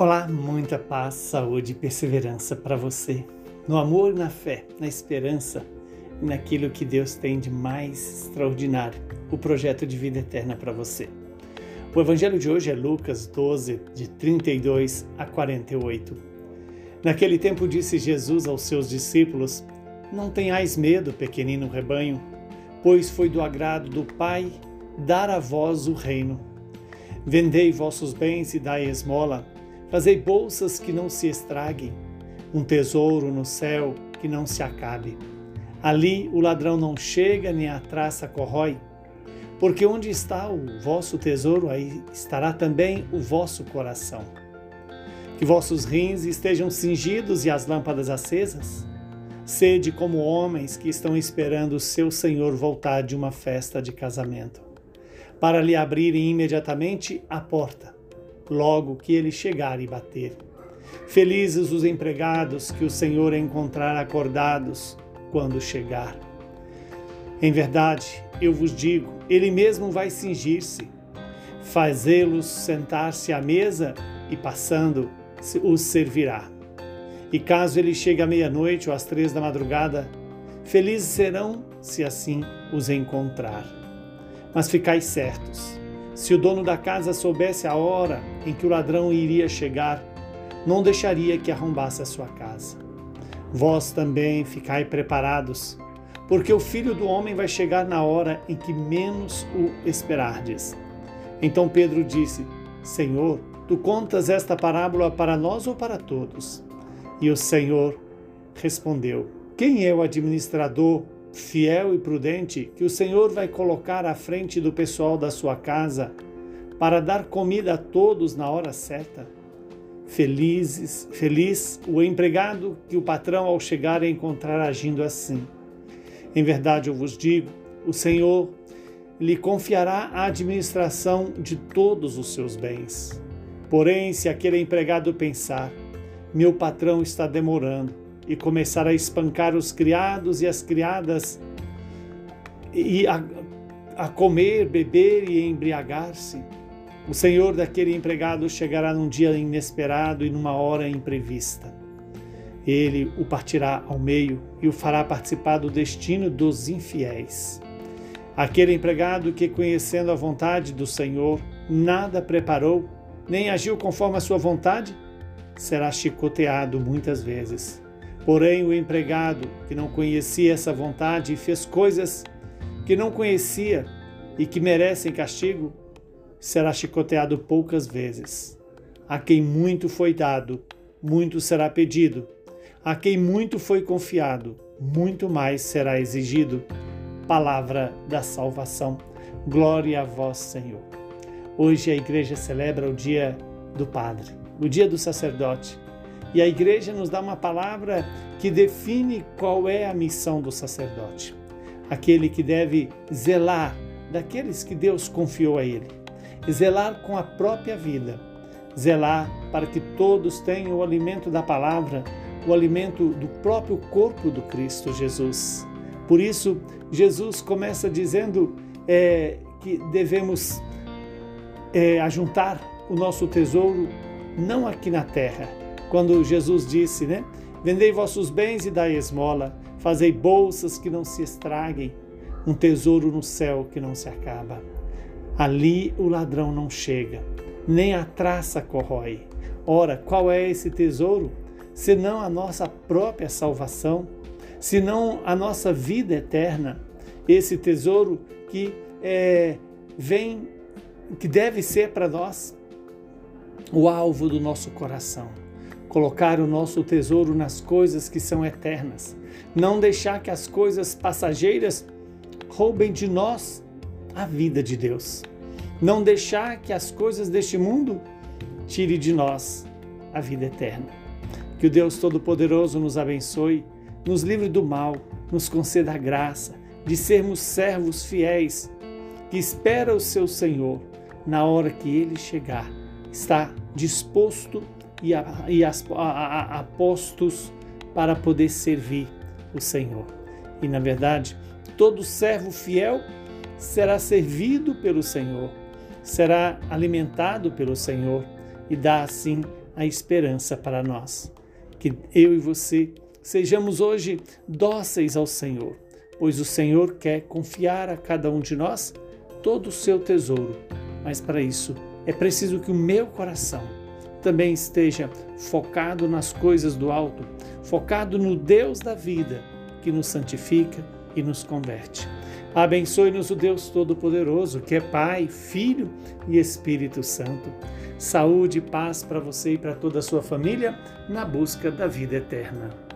Olá, muita paz, saúde e perseverança para você. No amor, na fé, na esperança e naquilo que Deus tem de mais extraordinário, o projeto de vida eterna para você. O evangelho de hoje é Lucas 12, de 32 a 48. Naquele tempo disse Jesus aos seus discípulos: Não tenhais medo, pequenino rebanho, pois foi do agrado do Pai dar a vós o reino. Vendei vossos bens e dai esmola Fazei bolsas que não se estraguem, um tesouro no céu que não se acabe. Ali o ladrão não chega nem a traça corrói, porque onde está o vosso tesouro, aí estará também o vosso coração. Que vossos rins estejam cingidos e as lâmpadas acesas. Sede como homens que estão esperando o seu Senhor voltar de uma festa de casamento, para lhe abrirem imediatamente a porta logo que ele chegar e bater. Felizes os empregados que o Senhor encontrar acordados quando chegar. Em verdade, eu vos digo, ele mesmo vai cingir-se, fazê-los sentar-se à mesa e, passando, os servirá. E caso ele chegue à meia-noite ou às três da madrugada, felizes serão se assim os encontrar. Mas ficai certos, se o dono da casa soubesse a hora em que o ladrão iria chegar, não deixaria que arrombasse a sua casa. Vós também ficai preparados, porque o filho do homem vai chegar na hora em que menos o esperardes. Então Pedro disse: Senhor, tu contas esta parábola para nós ou para todos? E o Senhor respondeu: Quem é o administrador fiel e prudente que o Senhor vai colocar à frente do pessoal da sua casa para dar comida a todos na hora certa. Felizes, feliz o empregado que o patrão ao chegar encontrar agindo assim. Em verdade eu vos digo, o Senhor lhe confiará a administração de todos os seus bens. Porém, se aquele empregado pensar, meu patrão está demorando, e começar a espancar os criados e as criadas e a, a comer, beber e embriagar-se. O senhor daquele empregado chegará num dia inesperado e numa hora imprevista. Ele o partirá ao meio e o fará participar do destino dos infiéis. Aquele empregado que, conhecendo a vontade do Senhor, nada preparou, nem agiu conforme a sua vontade, será chicoteado muitas vezes. Porém, o empregado que não conhecia essa vontade e fez coisas que não conhecia e que merecem castigo, será chicoteado poucas vezes. A quem muito foi dado, muito será pedido. A quem muito foi confiado, muito mais será exigido. Palavra da salvação. Glória a vós, Senhor. Hoje a igreja celebra o dia do Padre, o dia do sacerdote e a igreja nos dá uma palavra que define qual é a missão do sacerdote. Aquele que deve zelar daqueles que Deus confiou a ele. Zelar com a própria vida. Zelar para que todos tenham o alimento da palavra, o alimento do próprio corpo do Cristo Jesus. Por isso, Jesus começa dizendo é, que devemos é, ajuntar o nosso tesouro não aqui na terra, quando Jesus disse, né? Vendei vossos bens e dai esmola, fazei bolsas que não se estraguem, um tesouro no céu que não se acaba. Ali o ladrão não chega, nem a traça corrói. Ora, qual é esse tesouro? Senão a nossa própria salvação, senão a nossa vida eterna. Esse tesouro que é, vem, que deve ser para nós o alvo do nosso coração colocar o nosso tesouro nas coisas que são eternas, não deixar que as coisas passageiras roubem de nós a vida de Deus, não deixar que as coisas deste mundo tire de nós a vida eterna. Que o Deus Todo-Poderoso nos abençoe, nos livre do mal, nos conceda a graça de sermos servos fiéis que espera o seu Senhor na hora que ele chegar, está disposto a e, a, e as, a, a, postos para poder servir o Senhor. E na verdade, todo servo fiel será servido pelo Senhor, será alimentado pelo Senhor e dá assim a esperança para nós. Que eu e você sejamos hoje dóceis ao Senhor, pois o Senhor quer confiar a cada um de nós todo o seu tesouro. Mas para isso é preciso que o meu coração também esteja focado nas coisas do alto, focado no Deus da vida que nos santifica e nos converte. Abençoe-nos o Deus Todo-Poderoso, que é Pai, Filho e Espírito Santo. Saúde e paz para você e para toda a sua família na busca da vida eterna.